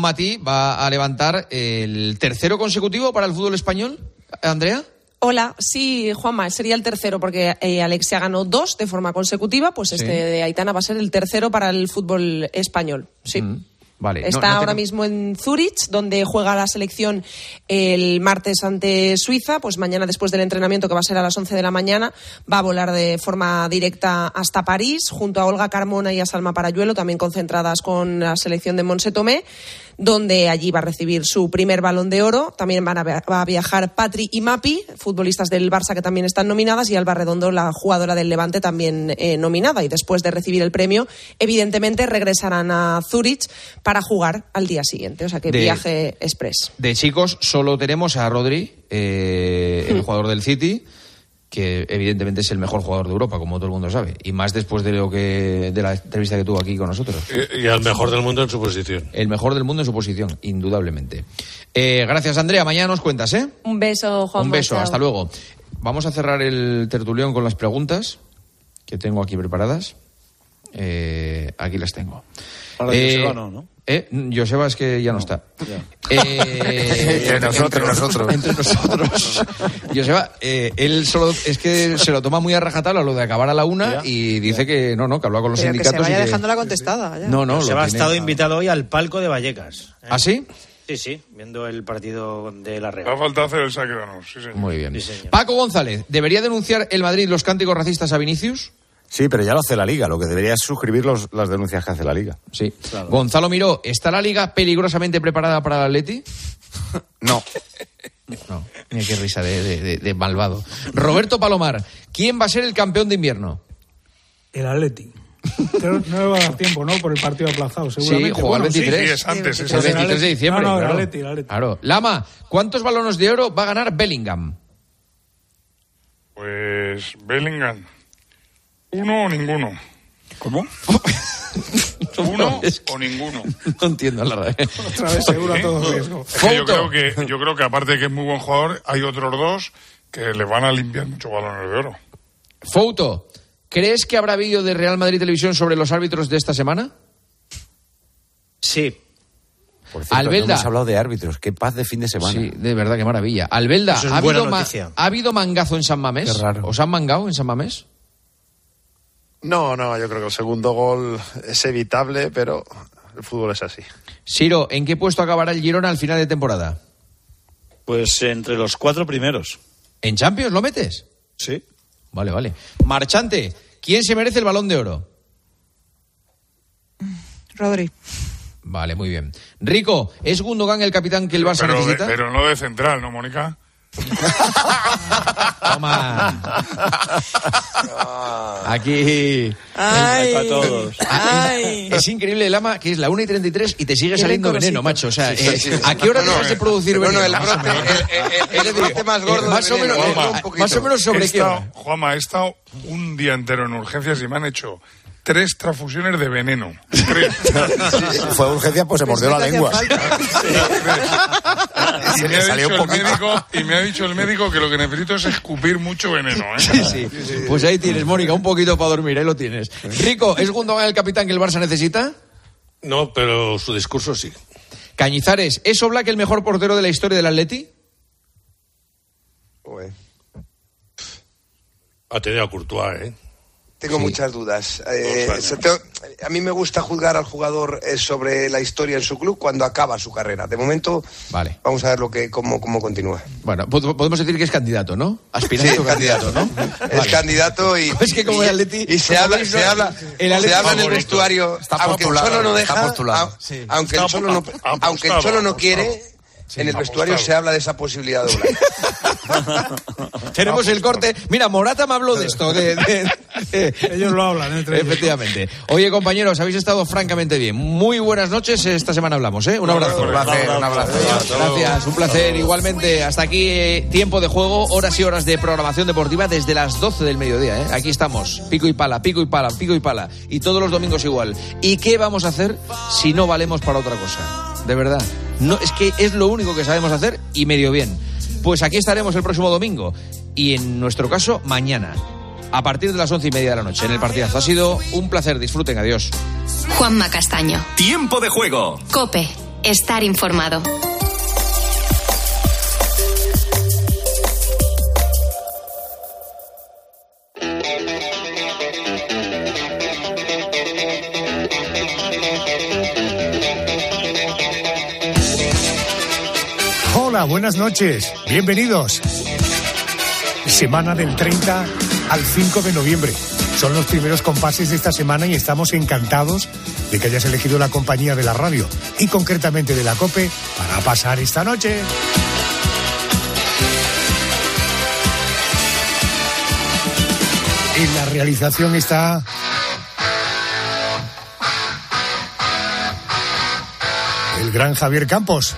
Mati va a levantar el tercero consecutivo para el fútbol español. Andrea. Hola, sí, Juanma, sería el tercero porque eh, Alexia ganó dos de forma consecutiva, pues este de Aitana va a ser el tercero para el fútbol español. Sí. Mm, vale. Está ahora mismo en Zurich, donde juega la selección el martes ante Suiza. Pues mañana, después del entrenamiento, que va a ser a las 11 de la mañana, va a volar de forma directa hasta París, junto a Olga Carmona y a Salma Parayuelo, también concentradas con la selección de Monse Tomé donde allí va a recibir su primer balón de oro. También van a, va a viajar Patri y Mapi, futbolistas del Barça que también están nominadas, y Alba Redondo, la jugadora del Levante, también eh, nominada. Y después de recibir el premio, evidentemente regresarán a Zurich para jugar al día siguiente. O sea que viaje express. De chicos, solo tenemos a Rodri, eh, el hmm. jugador del City que evidentemente es el mejor jugador de Europa, como todo el mundo sabe, y más después de lo que de la entrevista que tuvo aquí con nosotros. Y, al mejor del mundo en su posición. El mejor del mundo en su posición, indudablemente. Eh, gracias, Andrea. Mañana nos cuentas, ¿eh? Un beso, Juan. Un beso, hasta luego. Vamos a cerrar el tertulión con las preguntas que tengo aquí preparadas. Eh, aquí las tengo. Ahora eh, no, ¿no? Eh, Joseba es que ya no, está. Eh, entre nosotros, nosotros. Entre nosotros. Joseba, eh, él solo es que se lo toma muy a rajatabla lo de acabar a la una y dice que no, no, que habla con los sindicatos. Que se vaya y dejando la contestada. No, no. Joseba ha estado invitado hoy al palco de Vallecas. ¿eh? ¿Ah, sí? Sí, sí, viendo el partido de la Real. Ha faltado hacer el sagrano, sí, señor. Muy bien. Paco González, ¿debería denunciar el Madrid los cánticos racistas a Vinicius? Sí, pero ya lo hace la Liga. Lo que debería es suscribir las denuncias que hace la Liga. Sí. Gonzalo Miró, ¿está la Liga peligrosamente preparada para el Atleti? no. No, mira qué risa de, malvado. Roberto Palomar, ¿quién va a ser el campeón de invierno? El Atleti. no le va a dar tiempo, ¿no? Por el partido aplazado, seguramente. Sí, juega el 23. Sí, es antes. el 23 de diciembre. No, no, claro. el Atleti, el Atleti. Claro. Lama, ¿cuántos balones de oro va a ganar Bellingham? Pues Bellingham uno o ninguno. ¿Cómo? Uno o ninguno. No entiendo la verdad. Otra vez seguro a todo riesgo. yo creo que yo creo que aparte de que es muy buen jugador, hay otros dos que le van a limpiar mucho balones de oro. Foto, ¿crees que habrá vídeo de Real Madrid Televisión sobre los árbitros de esta semana? Sí. Por cierto, Albelda. hemos hablado de árbitros. Qué paz de fin de semana. Sí, de verdad, qué maravilla. Albelda, ¿ha, habido ¿ha habido mangazo en San Mamés? Qué raro. ¿Os han mangado en San Mamés? No, no, yo creo que el segundo gol es evitable, pero el fútbol es así. Siro, ¿en qué puesto acabará el Girona al final de temporada? Pues entre los cuatro primeros. ¿En Champions lo metes? Sí. Vale, vale. Marchante, ¿quién se merece el balón de oro? Rodri. Vale, muy bien. Rico, ¿es Gundogan el capitán que el Barça necesita? pero no de central, ¿no, Mónica? Toma. Aquí. Ay, para todos. Ay. Es increíble el ama que es la 1 y 33 y te sigue saliendo veneno, macho. O sea, eh, ¿a qué hora no, dejas de producir veneno? No, el brote, el, brote más gordo. Más o menos, más o menos sobre qué. Juanma, he estado un día entero en urgencias y me han hecho tres transfusiones de veneno. Fue urgencia, pues se mordió la lengua. y, me ha dicho el médico, y me ha dicho el médico que lo que necesito es escupir mucho veneno. ¿eh? Sí, sí. Pues ahí tienes, Mónica, un poquito para dormir, ahí lo tienes. Rico, ¿es Gundogan el capitán que el Barça necesita? No, pero su discurso sí. Cañizares, ¿es Oblak el mejor portero de la historia del Atleti? Ha tenido a Courtois, ¿eh? Tengo muchas dudas. Eh, a mí me gusta juzgar al jugador eh, sobre la historia en su club cuando acaba su carrera. De momento, vale. vamos a ver lo que cómo, cómo continúa. Bueno, podemos decir que es candidato, ¿no? Aspirante candidato, ¿no? Es candidato y, es que como y, el Atleti, y se habla, se habla, se habla en el vestuario, aunque el Cholo no deja, aunque el Cholo no, aunque el Cholo no quiere en el vestuario se habla de esa posibilidad de Tenemos el corte. Mira, Morata me habló de esto. Ellos lo hablan entre Efectivamente. Oye, compañeros, habéis estado francamente bien. Muy buenas noches. Esta semana hablamos, ¿eh? Un abrazo. Un placer, un abrazo. Gracias, un placer. Igualmente, hasta aquí eh, tiempo de juego, horas y horas de programación deportiva desde las 12 del mediodía, ¿eh? Aquí estamos, pico y pala, pico y pala, pico y pala. Y todos los domingos igual. ¿Y qué vamos a hacer si no valemos para otra cosa? De verdad. No, es que es lo único que sabemos hacer y medio bien. Pues aquí estaremos el próximo domingo y en nuestro caso mañana, a partir de las once y media de la noche en el partidazo. Ha sido un placer, disfruten, adiós. Juanma Castaño. Tiempo de juego. Cope, estar informado. Buenas noches. Bienvenidos. Semana del 30 al 5 de noviembre. Son los primeros compases de esta semana y estamos encantados de que hayas elegido la compañía de la radio y concretamente de la COPE para pasar esta noche. En la realización está el gran Javier Campos.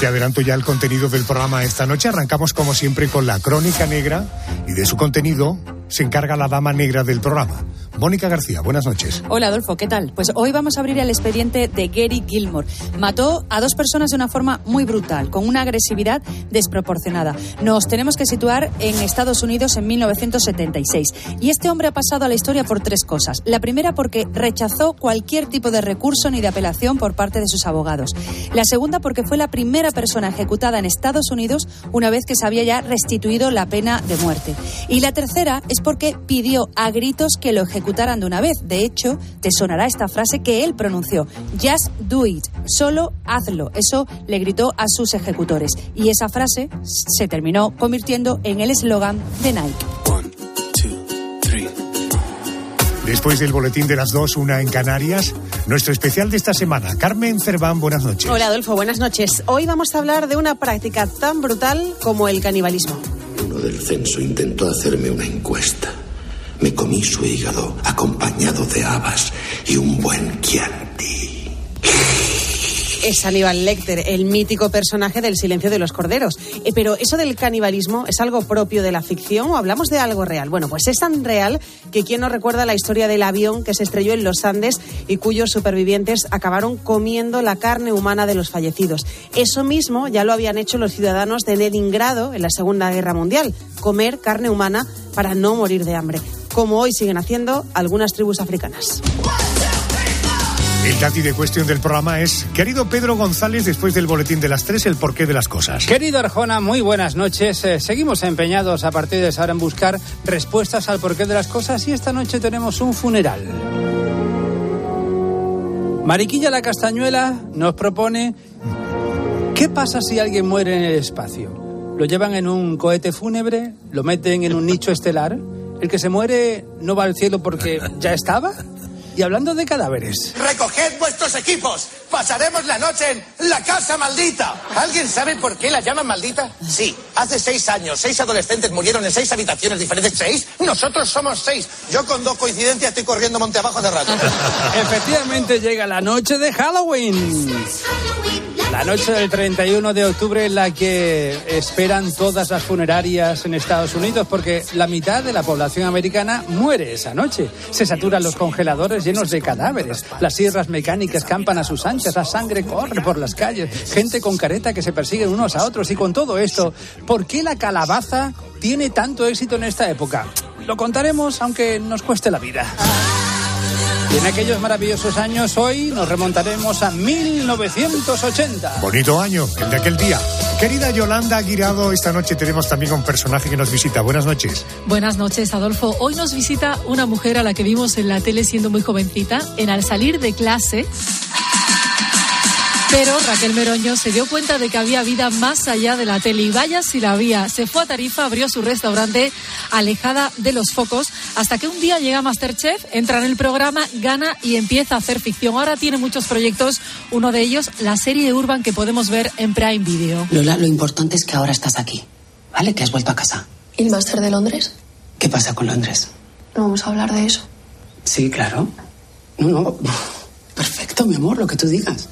Te adelanto ya el contenido del programa esta noche. Arrancamos como siempre con la crónica negra y de su contenido se encarga la dama negra del programa. Mónica García, buenas noches. Hola Adolfo, ¿qué tal? Pues hoy vamos a abrir el expediente de Gary Gilmore. Mató a dos personas de una forma muy brutal, con una agresividad desproporcionada. Nos tenemos que situar en Estados Unidos en 1976. Y este hombre ha pasado a la historia por tres cosas. La primera porque rechazó cualquier tipo de recurso ni de apelación por parte de sus abogados. La segunda porque fue la primera persona ejecutada en Estados Unidos una vez que se había ya restituido la pena de muerte. Y la tercera es porque pidió a gritos que lo ejecutaran de una vez. De hecho, te sonará esta frase que él pronunció: Just do it, solo hazlo. Eso le gritó a sus ejecutores. Y esa frase se terminó convirtiendo en el eslogan de Nike. Después del boletín de las dos, una en Canarias, nuestro especial de esta semana. Carmen Cerván, buenas noches. Hola Adolfo, buenas noches. Hoy vamos a hablar de una práctica tan brutal como el canibalismo. Del censo intentó hacerme una encuesta. Me comí su hígado acompañado de habas y un buen chianti. Es Aníbal Lecter, el mítico personaje del silencio de los corderos. Eh, pero eso del canibalismo es algo propio de la ficción o hablamos de algo real. Bueno, pues es tan real que quien no recuerda la historia del avión que se estrelló en los Andes y cuyos supervivientes acabaron comiendo la carne humana de los fallecidos. Eso mismo ya lo habían hecho los ciudadanos de Leningrado en la Segunda Guerra Mundial, comer carne humana para no morir de hambre como hoy siguen haciendo algunas tribus africanas. El Tati de cuestión del programa es, querido Pedro González, después del boletín de las tres, el porqué de las cosas. Querido Arjona, muy buenas noches. Eh, seguimos empeñados a partir de ahora en buscar respuestas al porqué de las cosas y esta noche tenemos un funeral. Mariquilla la Castañuela nos propone, ¿qué pasa si alguien muere en el espacio? ¿Lo llevan en un cohete fúnebre? ¿Lo meten en un nicho estelar? ¿El que se muere no va al cielo porque ya estaba? Y hablando de cadáveres. ¡Recoged vuestros equipos! ¡Pasaremos la noche en la casa maldita! ¿Alguien sabe por qué la llaman maldita? Sí, hace seis años, seis adolescentes murieron en seis habitaciones diferentes. ¿Seis? Nosotros somos seis. Yo con dos coincidencias estoy corriendo monte abajo de rato. Efectivamente llega la noche de Halloween. La noche del 31 de octubre en la que esperan todas las funerarias en Estados Unidos porque la mitad de la población americana muere esa noche. Se saturan los congeladores llenos de cadáveres. Las sierras mecánicas campan a sus anchas, la sangre corre por las calles, gente con careta que se persiguen unos a otros y con todo esto, ¿por qué la calabaza tiene tanto éxito en esta época? Lo contaremos aunque nos cueste la vida. Y en aquellos maravillosos años, hoy nos remontaremos a 1980. Bonito año, el de aquel día. Querida Yolanda Aguirado, esta noche tenemos también un personaje que nos visita. Buenas noches. Buenas noches, Adolfo. Hoy nos visita una mujer a la que vimos en la tele siendo muy jovencita, en al salir de clase. Pero Raquel Meroño se dio cuenta de que había vida más allá de la tele y vaya si la había. Se fue a Tarifa, abrió su restaurante alejada de los focos hasta que un día llega Masterchef, entra en el programa, gana y empieza a hacer ficción. Ahora tiene muchos proyectos, uno de ellos la serie Urban que podemos ver en Prime Video. Lola, lo importante es que ahora estás aquí, ¿vale? Que has vuelto a casa. ¿Y el máster de Londres? ¿Qué pasa con Londres? No vamos a hablar de eso. Sí, claro. No, no. Perfecto, mi amor, lo que tú digas.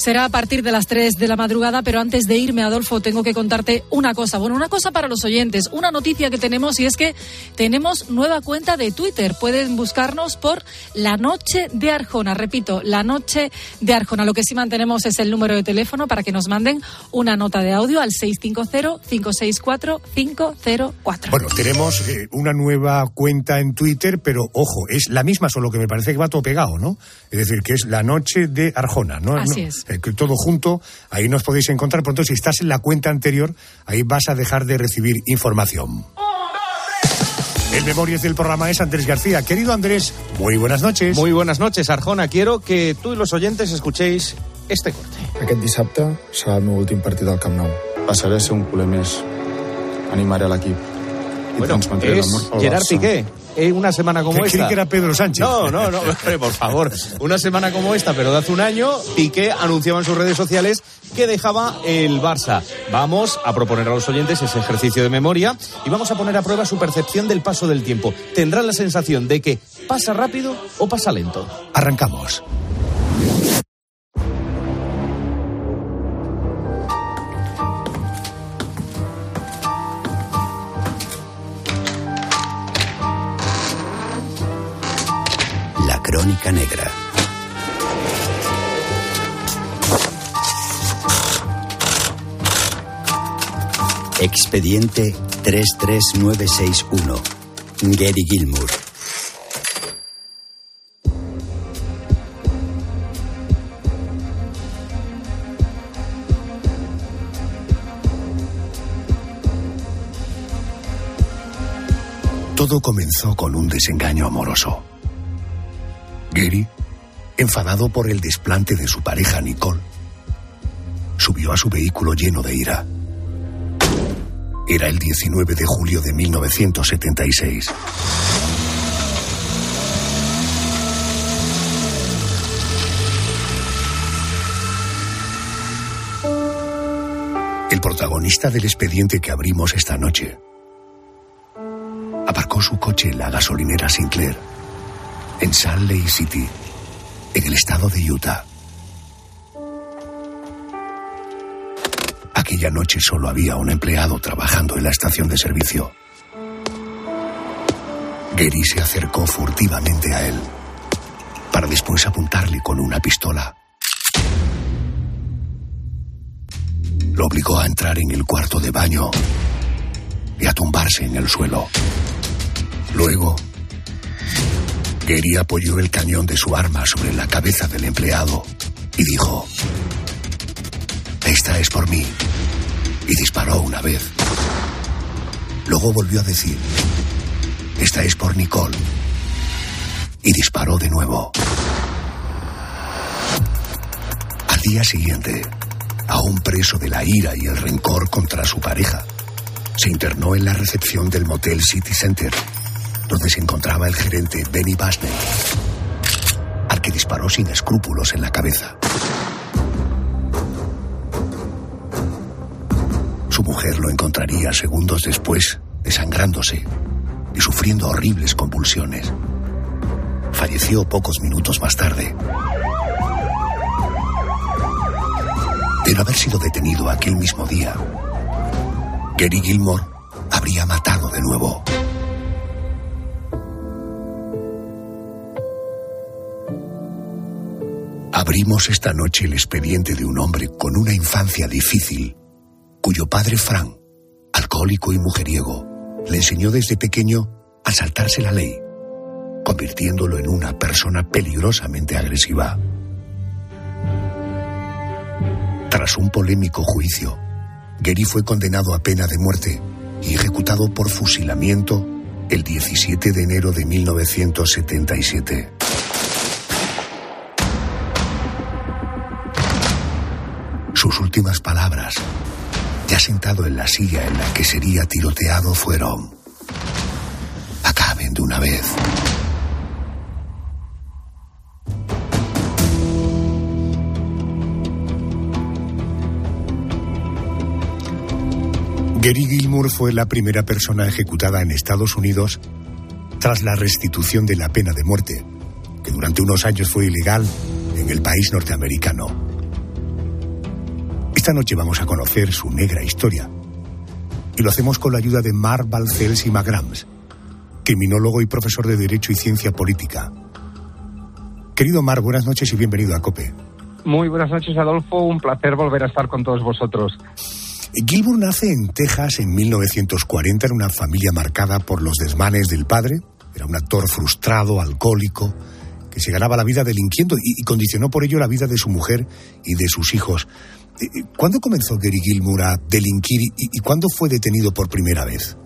Será a partir de las 3 de la madrugada, pero antes de irme, Adolfo, tengo que contarte una cosa. Bueno, una cosa para los oyentes, una noticia que tenemos y es que tenemos nueva cuenta de Twitter. Pueden buscarnos por La Noche de Arjona. Repito, La Noche de Arjona. Lo que sí mantenemos es el número de teléfono para que nos manden una nota de audio al 650-564-504. Bueno, tenemos eh, una nueva cuenta en Twitter, pero ojo, es la misma, solo que me parece que va todo pegado, ¿no? Es decir, que es La Noche de Arjona, ¿no? Así No, es. Eh, que todo junto, ahí nos podéis encontrar. Por tanto, si estás en la cuenta anterior, ahí vas a dejar de recibir información. El Memorias del programa es Andrés García. Querido Andrés, muy buenas noches. Muy buenas noches, Arjona. Quiero que tú y los oyentes escuchéis este corte. Aquest dissabte serà el meu últim partit al Camp Nou. Passaré a ser un culer més. Animaré l'equip. Bueno, pel Gerard. Piqué. Eh, una semana como Que esta. que era Pedro Sánchez. No, no, no, hombre, por favor. Una semana como esta, pero de hace un año, Piqué anunciaba en sus redes sociales que dejaba el Barça. Vamos a proponer a los oyentes ese ejercicio de memoria y vamos a poner a prueba su percepción del paso del tiempo. Tendrán la sensación de que pasa rápido o pasa lento. Arrancamos. Crónica Negra. Expediente 33961. Gary Gilmour. Todo comenzó con un desengaño amoroso. Gary, enfadado por el desplante de su pareja Nicole, subió a su vehículo lleno de ira. Era el 19 de julio de 1976. El protagonista del expediente que abrimos esta noche aparcó su coche en la gasolinera Sinclair, en Salt Lake City, en el estado de Utah. Aquella noche solo había un empleado trabajando en la estación de servicio. Gary se acercó furtivamente a él para después apuntarle con una pistola. Lo obligó a entrar en el cuarto de baño y a tumbarse en el suelo. Luego, Gary apoyó el cañón de su arma sobre la cabeza del empleado y dijo, Esta es por mí. Y disparó una vez. Luego volvió a decir, Esta es por Nicole. Y disparó de nuevo. Al día siguiente, aún preso de la ira y el rencor contra su pareja, se internó en la recepción del motel City Center, donde se encontraba el gerente Benny Basney, al que disparó sin escrúpulos en la cabeza. Su mujer lo encontraría segundos después, desangrándose y sufriendo horribles convulsiones. Falleció pocos minutos más tarde. De no haber sido detenido aquel mismo día, Gary Gilmore habría matado de nuevo. Abrimos esta noche el expediente de un hombre con una infancia difícil, cuyo padre Frank, alcohólico y mujeriego, le enseñó desde pequeño a saltarse la ley, convirtiéndolo en una persona peligrosamente agresiva. Tras un polémico juicio, Gary fue condenado a pena de muerte y ejecutado por fusilamiento el 17 de enero de 1977. Últimas palabras, ya sentado en la silla en la que sería tiroteado, fueron, acaben de una vez. Gary Gilmour fue la primera persona ejecutada en Estados Unidos tras la restitución de la pena de muerte, que durante unos años fue ilegal en el país norteamericano. Esta noche vamos a conocer su negra historia. Y lo hacemos con la ayuda de Mar Balcells y Magrams, criminólogo y profesor de Derecho y Ciencia Política. Querido Mar, buenas noches y bienvenido a COPE. Muy buenas noches, Adolfo. Un placer volver a estar con todos vosotros. Gilmour nace en Texas en 1940 en una familia marcada por los desmanes del padre. Era un actor frustrado, alcohólico, que se ganaba la vida delinquiendo y, condicionó por ello la vida de su mujer y de sus hijos. Eh, eh, ¿Cuándo comenzó Gary Gilmour a delinquir y cuándo fue detenido por primera vez?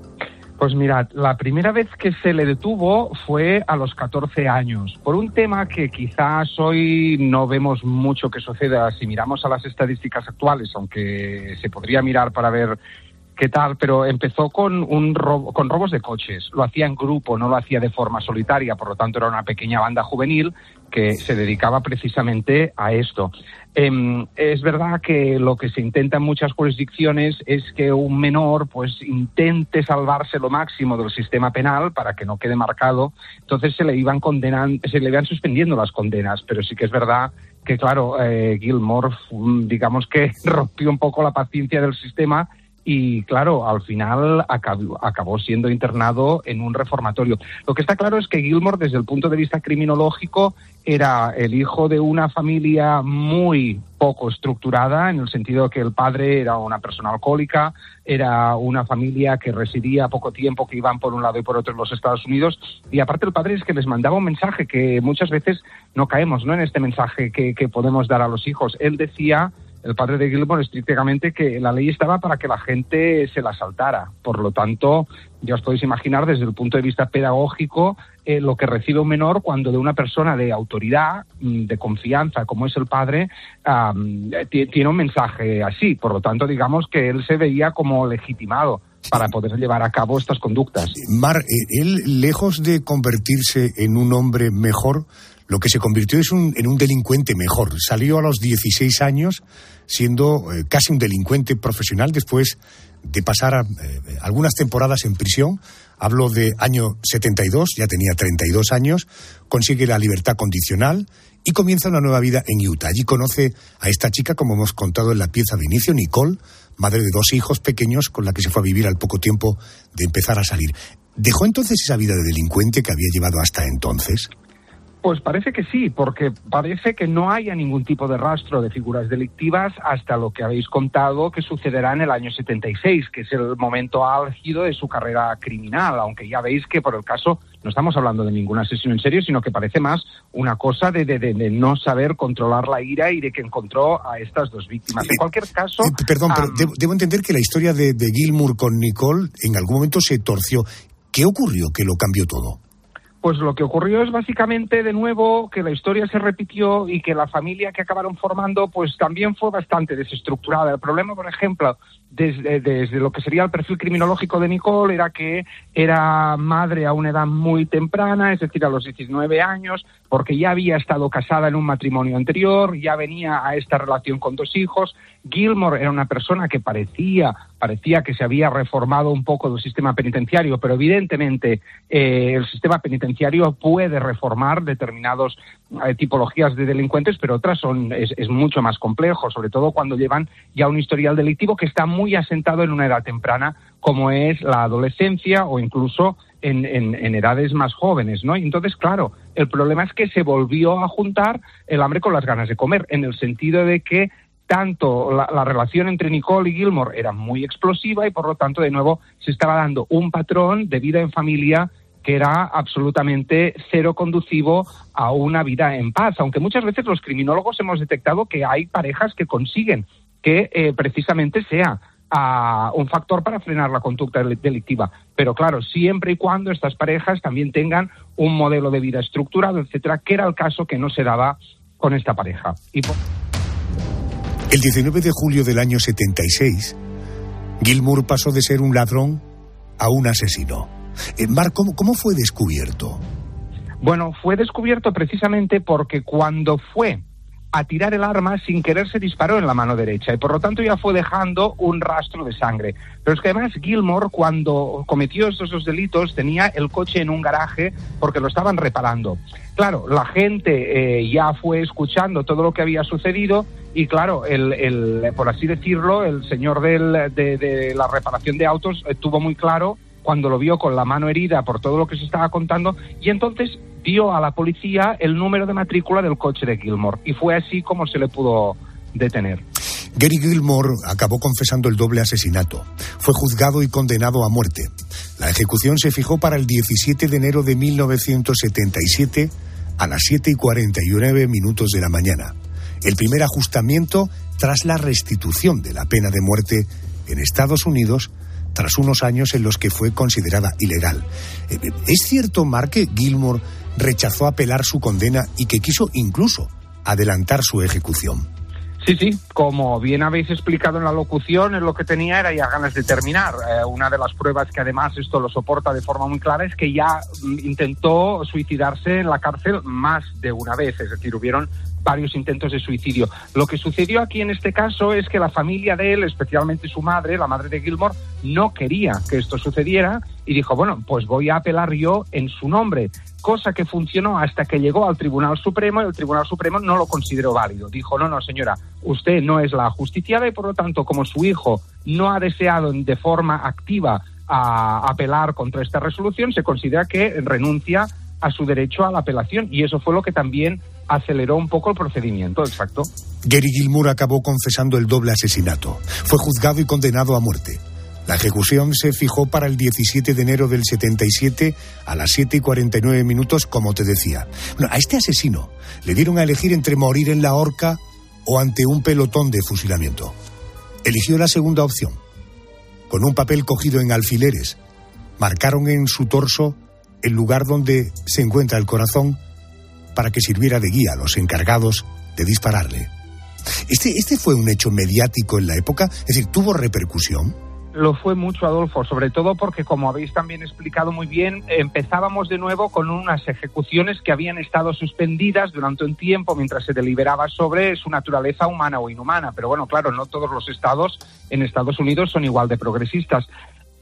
Pues mirad, la primera vez que se le detuvo fue a los 14 años, por un tema que quizás hoy no vemos mucho que suceda si miramos a las estadísticas actuales, aunque se podría mirar para ver qué tal, pero empezó con, un con robos de coches. Lo hacía en grupo, no lo hacía de forma solitaria, por lo tanto era una pequeña banda juvenil que se dedicaba precisamente a esto. Em, es verdad que lo que se intenta en muchas jurisdicciones es que un menor pues intente salvarse lo máximo del sistema penal para que no quede marcado. Entonces se le iban condenando, se le iban suspendiendo las condenas, pero sí que es verdad que claro, eh, Gilmore digamos que rompió un poco la paciencia del sistema y claro, al final acabó, siendo internado en un reformatorio. Lo que está claro es que Gilmore, desde el punto de vista criminológico, era el hijo de una familia muy poco estructurada, en el sentido que el padre era una persona alcohólica, era una familia que residía poco tiempo, que iban por un lado y por otro en los Estados Unidos, y aparte el padre es que les mandaba un mensaje que muchas veces no caemos ¿no? en este mensaje que podemos dar a los hijos. Él decía el padre de Gilmore estrictamente que la ley estaba para que la gente se la saltara. Por lo tanto, ya os podéis imaginar desde el punto de vista pedagógico eh, lo que recibe un menor cuando de una persona de autoridad, mm, de confianza, como es el padre, tiene un mensaje así. Por lo tanto, digamos que él se veía como legitimado para poder llevar a cabo estas conductas. Mar, eh, él, lejos de convertirse en un hombre mejor, lo que se convirtió es en un delincuente mejor. Salió a los 16 años siendo eh, casi un delincuente profesional después de pasar eh, algunas temporadas en prisión. Hablo de año 72, ya tenía 32 años, consigue la libertad condicional y comienza una nueva vida en Utah. Allí conoce a esta chica, como hemos contado en la pieza de inicio, Nicole, madre de dos hijos pequeños con la que se fue a vivir al poco tiempo de empezar a salir. ¿Dejó entonces esa vida de delincuente que había llevado hasta entonces? Pues parece que sí, porque parece que no haya ningún tipo de rastro de figuras delictivas hasta lo que habéis contado que sucederá en el año 76, que es el momento álgido de su carrera criminal, aunque ya veis que por el caso no estamos hablando de ninguna sesión en serio, sino que parece más una cosa de, de, no saber controlar la ira y de que encontró a estas dos víctimas. En cualquier caso... Eh, perdón, pero debo, entender que la historia de, de Gilmour con Nicole en algún momento se torció. ¿Qué ocurrió que lo cambió todo? Pues lo que ocurrió es básicamente de nuevo que la historia se repitió y que la familia que acabaron formando pues también fue bastante desestructurada. El problema, por ejemplo, desde, desde, lo que sería el perfil criminológico de Nicole era que era madre a una edad muy temprana, es decir, a los 19 años, porque ya había estado casada en un matrimonio anterior, ya venía a esta relación con dos hijos. Gilmore era una persona que parecía parecía que se había reformado un poco del sistema penitenciario, pero evidentemente eh, el sistema penitenciario puede reformar determinadas eh, tipologías de delincuentes, pero otras son es, mucho más complejo, sobre todo cuando llevan ya un historial delictivo que está muy asentado en una edad temprana, como es la adolescencia o incluso en, en, edades más jóvenes, ¿no? Y entonces, claro, el problema es que se volvió a juntar el hambre con las ganas de comer, en el sentido de que tanto la, relación entre Nicole y Gilmore era muy explosiva y por lo tanto de nuevo se estaba dando un patrón de vida en familia que era absolutamente cero conducivo a una vida en paz, aunque muchas veces los criminólogos hemos detectado que hay parejas que consiguen que eh, precisamente sea ah, un factor para frenar la conducta delictiva. Pero claro, siempre y cuando estas parejas también tengan un modelo de vida estructurado, etcétera, que era el caso que no se daba con esta pareja. El 19 de julio del año 76, Gilmour pasó de ser un ladrón a un asesino. Eh, Mar, ¿cómo, ¿cómo fue descubierto? Bueno, fue descubierto precisamente porque cuando fue a tirar el arma sin querer se disparó en la mano derecha y por lo tanto ya fue dejando un rastro de sangre. Pero es que además Gilmore cuando cometió estos dos delitos tenía el coche en un garaje porque lo estaban reparando. Claro, la gente eh, ya fue escuchando todo lo que había sucedido Y claro, el, por así decirlo, el señor de, la reparación de autos estuvo muy claro cuando lo vio con la mano herida por todo lo que se estaba contando y entonces dio a la policía el número de matrícula del coche de Gilmore y fue así como se le pudo detener. Gary Gilmore acabó confesando el doble asesinato. Fue juzgado y condenado a muerte. La ejecución se fijó para el 17 de enero de 1977 a las 7 y 49 minutos de la mañana. El primer ajustamiento tras la restitución de la pena de muerte en Estados Unidos tras unos años en los que fue considerada ilegal. Eh, eh, ¿Es cierto, Mark, que Gilmore rechazó apelar su condena y que quiso incluso adelantar su ejecución? Sí, sí, como bien habéis explicado en la locución, lo que tenía era ya ganas de terminar. Eh, una de las pruebas que además esto lo soporta de forma muy clara es que ya intentó suicidarse en la cárcel más de una vez, es decir, hubieron varios intentos de suicidio. Lo que sucedió aquí en este caso es que la familia de él, especialmente su madre, la madre de Gilmore, no quería que esto sucediera y dijo, bueno, pues voy a apelar yo en su nombre cosa que funcionó hasta que llegó al Tribunal Supremo y el Tribunal Supremo no lo consideró válido. Dijo, no, no, señora, usted no es la justiciada y por lo tanto, como su hijo no ha deseado de forma activa a apelar contra esta resolución, se considera que renuncia a su derecho a la apelación y eso fue lo que también aceleró un poco el procedimiento, exacto. Gary Gilmour acabó confesando el doble asesinato. Fue juzgado y condenado a muerte. La ejecución se fijó para el 17 de enero del 77 a las 7 y 49 minutos, como te decía. a este asesino le dieron a elegir entre morir en la horca o ante un pelotón de fusilamiento. Eligió la segunda opción. Con un papel cogido en alfileres, marcaron en su torso el lugar donde se encuentra el corazón para que sirviera de guía a los encargados de dispararle. Este, este fue un hecho mediático en la época, es decir, tuvo repercusión. Lo fue mucho, Adolfo, sobre todo porque, como habéis también explicado muy bien, empezábamos de nuevo con unas ejecuciones que habían estado suspendidas durante un tiempo mientras se deliberaba sobre su naturaleza humana o inhumana. Pero bueno, claro, no todos los estados en Estados Unidos son igual de progresistas.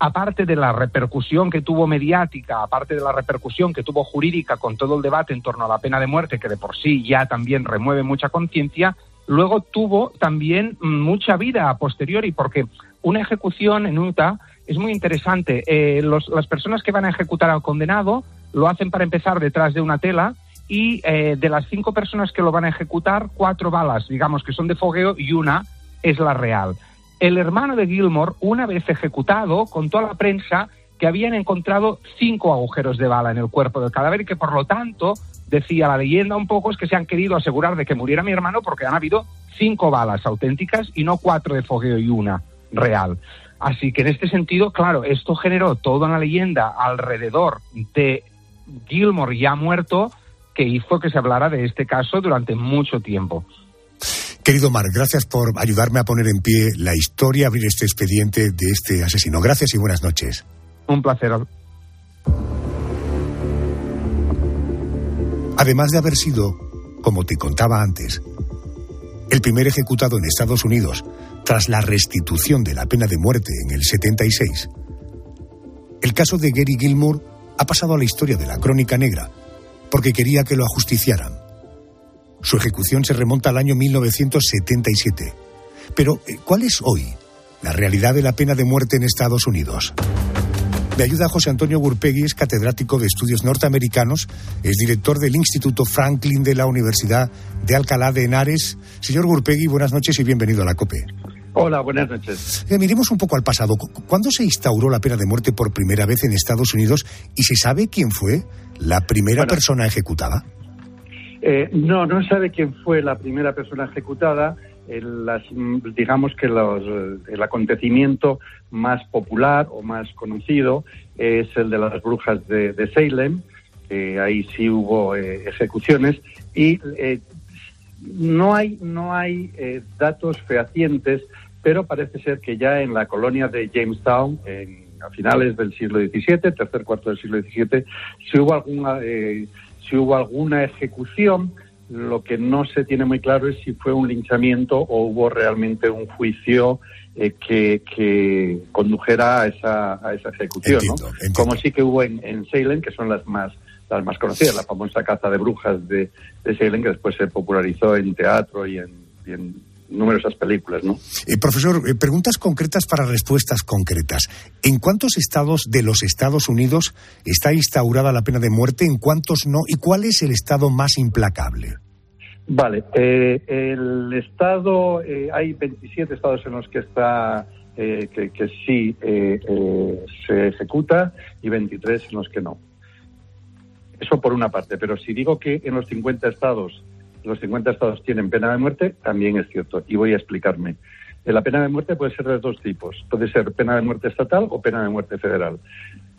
Aparte de la repercusión que tuvo mediática, aparte de la repercusión que tuvo jurídica con todo el debate en torno a la pena de muerte, que de por sí ya también remueve mucha conciencia, luego tuvo también mucha vida a posteriori, porque una ejecución en Utah es muy interesante. Eh, las personas que van a ejecutar al condenado lo hacen para empezar detrás de una tela y eh, de las cinco personas que lo van a ejecutar, cuatro balas, digamos que son de fogueo y una es la real. El hermano de Gilmore, una vez ejecutado, contó a la prensa que habían encontrado cinco agujeros de bala en el cuerpo del cadáver y que por lo tanto, decía la leyenda un poco, es que se han querido asegurar de que muriera mi hermano porque han habido cinco balas auténticas y no cuatro de fogueo y una real. Así que en este sentido, claro, esto generó toda una leyenda alrededor de Gilmore ya muerto que hizo que se hablara de este caso durante mucho tiempo. Querido Mark, gracias por ayudarme a poner en pie la historia, abrir este expediente de este asesino. Gracias y buenas noches. Un placer. Además de haber sido, como te contaba antes, el primer ejecutado en Estados Unidos tras la restitución de la pena de muerte en el 76. El caso de Gary Gilmour ha pasado a la historia de la crónica negra porque quería que lo ajusticiaran. Su ejecución se remonta al año 1977. Pero, eh, ¿cuál es hoy la realidad de la pena de muerte en Estados Unidos? Me ayuda José Antonio Gurpegui, es catedrático de estudios norteamericanos, es director del Instituto Franklin de la Universidad de Alcalá de Henares. Señor Gurpegui, buenas noches y bienvenido a la COPE. Hola, buenas noches. Eh, miremos un poco al pasado. ¿Cuándo se instauró la pena de muerte por primera vez en Estados Unidos y se sabe quién fue la primera persona ejecutada? Eh, no, no sabe quién fue la primera persona ejecutada. El, las, digamos que los, el acontecimiento más popular o más conocido es el de las brujas de, Salem. ahí sí hubo eh, ejecuciones y no hay, no hay datos fehacientes pero parece ser que ya en la colonia de Jamestown, en, a finales del siglo XVII, tercer cuarto del siglo XVII, si hubo alguna, eh, si hubo alguna ejecución. Lo que no se tiene muy claro es si fue un linchamiento o hubo realmente un juicio eh, que, condujera a esa, a esa ejecución, Como sí que hubo en, Salem, que son las más las más conocidas, la famosa caza de brujas de, Salem, que después se popularizó en teatro y en numerosas películas, ¿no? Eh, profesor, eh, preguntas concretas para respuestas concretas. ¿En cuántos estados de los Estados Unidos está instaurada la pena de muerte? ¿En cuántos no? ¿Y cuál es el estado más implacable? Vale, eh, el estado, hay 27 estados en los que está que, que, sí se ejecuta y 23 en los que no. Eso por una parte, pero si digo que en los 50 estados los 50 estados tienen pena de muerte, también es cierto. Y voy a explicarme. Eh, la pena de muerte puede ser de dos tipos. Puede ser pena de muerte estatal o pena de muerte federal.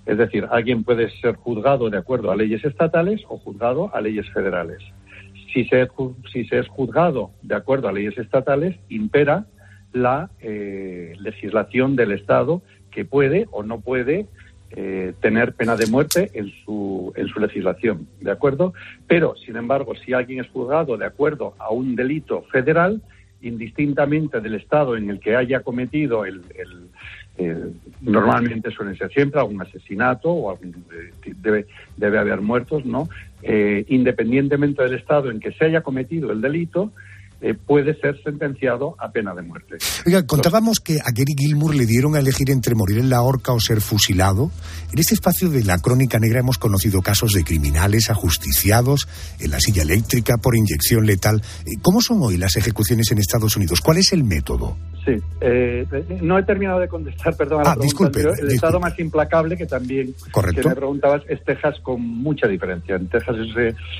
Es decir, alguien puede ser juzgado de acuerdo a leyes estatales o juzgado a leyes federales. Si se, es juzgado de acuerdo a leyes estatales, impera la eh, legislación del Estado que puede o no puede eh, tener pena de muerte en su, en su legislación, ¿de acuerdo? Pero, sin embargo, si alguien es juzgado de acuerdo a un delito federal, indistintamente del estado en el que haya cometido el, normalmente suelen ser siempre algún asesinato o algún, eh, debe, debe haber muertos, ¿no? Eh, independientemente del estado en que se haya cometido el delito, eh, puede ser sentenciado a pena de muerte. Oiga, contábamos que a Gary Gilmour le dieron a elegir entre morir en la horca o ser fusilado. En este espacio de la crónica negra hemos conocido casos de criminales ajusticiados en la silla eléctrica por inyección letal. Eh, ¿Cómo son hoy las ejecuciones en Estados Unidos? ¿Cuál es el método? Sí, eh, no he terminado de contestar, perdón, a la ah, pregunta El estado más implacable que también que me preguntabas es Texas con mucha diferencia. En Texas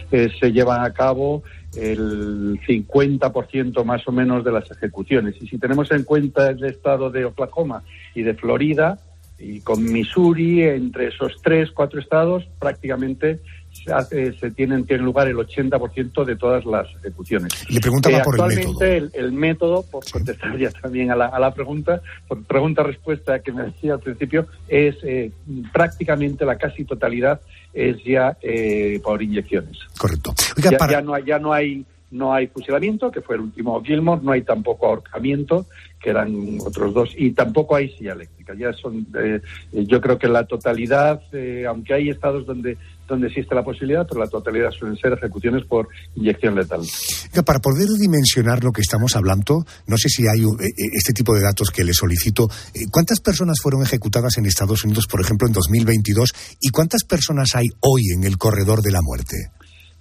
se, se llevan a cabo el 50% más o menos de las ejecuciones. Y si tenemos en cuenta el estado de Oklahoma y de Florida, y con Missouri, entre esos tres, cuatro estados, prácticamente se, tienen, tiene lugar el 80% de todas las ejecuciones. Le preguntaba por actualmente el método. El, método, por contestar ya también a la, a la pregunta, pregunta-respuesta que me decía al principio, es eh, prácticamente la casi totalidad es ya eh, por inyecciones. Correcto. ya, no hay, ya no hay no hay fusilamiento, que fue el último Gilmore, no hay tampoco ahorcamiento, que eran otros dos, y tampoco hay silla eléctrica. Ya son, eh, yo creo que la totalidad, eh, aunque hay estados donde donde existe la posibilidad, pero la totalidad suelen ser ejecuciones por inyección letal. Para poder dimensionar lo que estamos hablando, no sé si hay este tipo de datos que le solicito. ¿Cuántas personas fueron ejecutadas en Estados Unidos, por ejemplo, en 2022? ¿Y cuántas personas hay hoy en el corredor de la muerte?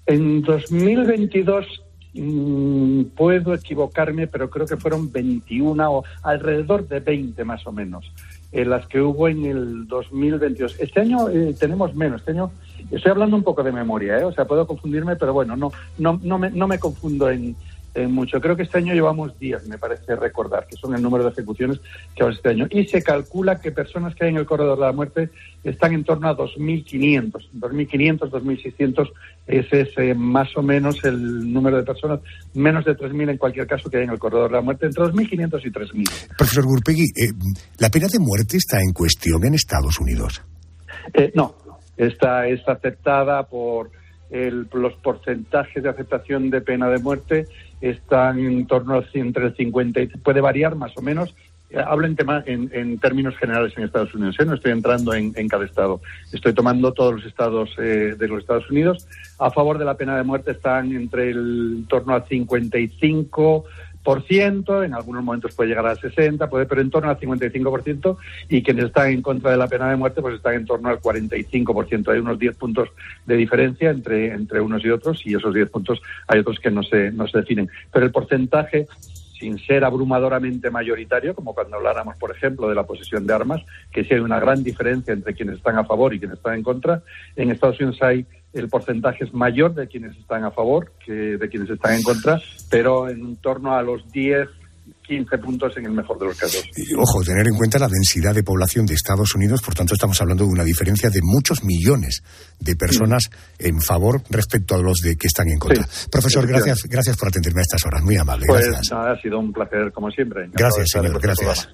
En 2022 Mm, puedo equivocarme, pero creo que fueron 21 o alrededor de 20 más o menos, en las que hubo en el 2022. Este año eh, tenemos menos, este año estoy hablando un poco de memoria, ¿eh? o sea, puedo confundirme, pero bueno, no, no, no, me, no me confundo en, en mucho. Creo que este año llevamos días, me parece recordar, que son el número de ejecuciones que vamos este año. Y se calcula que personas que hay en el corredor de la muerte están en torno a 2.500. 2.500, 2.600, ese es eh, más o menos el número de personas, menos de 3.000 en cualquier caso que hay en el corredor de la muerte, entre 2.500 y 3.000. Profesor Gurpegui, eh, ¿la pena de muerte está en cuestión en Estados Unidos? Eh, no, está, está aceptada por los porcentajes de aceptación de pena de muerte están en torno a entre el 50 y puede variar más o menos. Eh, hablo en, tema, en, términos generales en Estados Unidos, ¿eh? no estoy entrando en, cada estado. Estoy tomando todos los estados eh, de los Estados Unidos. A favor de la pena de muerte están entre el torno al 55 por ciento, en algunos momentos puede llegar al 60, puede, pero en torno al 55%, y quienes están en contra de la pena de muerte pues están en torno al 45%. Hay unos 10 puntos de diferencia entre, entre unos y otros, y esos 10 puntos hay otros que no se, no se definen. Pero el porcentaje sin ser abrumadoramente mayoritario, como cuando habláramos, por ejemplo, de la posesión de armas, que sí hay una gran diferencia entre quienes están a favor y quienes están en contra. En Estados Unidos hay el porcentaje es mayor de quienes están a favor que de quienes están en contra, pero en torno a los 10, 15 puntos en el mejor de los casos. ojo, tener en cuenta la densidad de población de Estados Unidos, por tanto estamos hablando de una diferencia de muchos millones de personas en favor respecto a los de que están en contra. Profesor, gracias, gracias por atenderme a estas horas, muy amable. Pues gracias. ha sido un placer como siempre. Gracias, señor, gracias.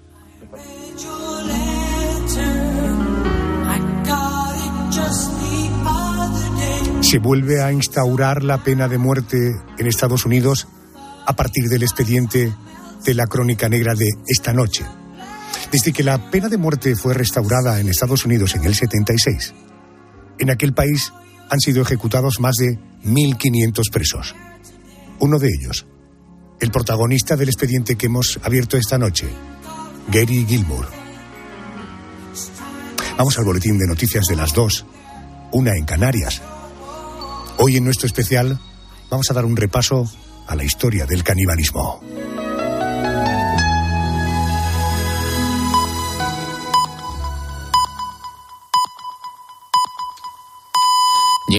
Se vuelve a instaurar la pena de muerte en Estados Unidos a partir del expediente de la crónica negra de esta noche. Desde que la pena de muerte fue restaurada en Estados Unidos en el 76, en aquel país han sido ejecutados más de 1.500 presos. Uno de ellos el protagonista del expediente que hemos abierto esta noche, Gary Gilmour. Vamos al boletín de noticias de las dos, una en Canarias. Hoy en nuestro especial vamos a dar un repaso a la historia del canibalismo.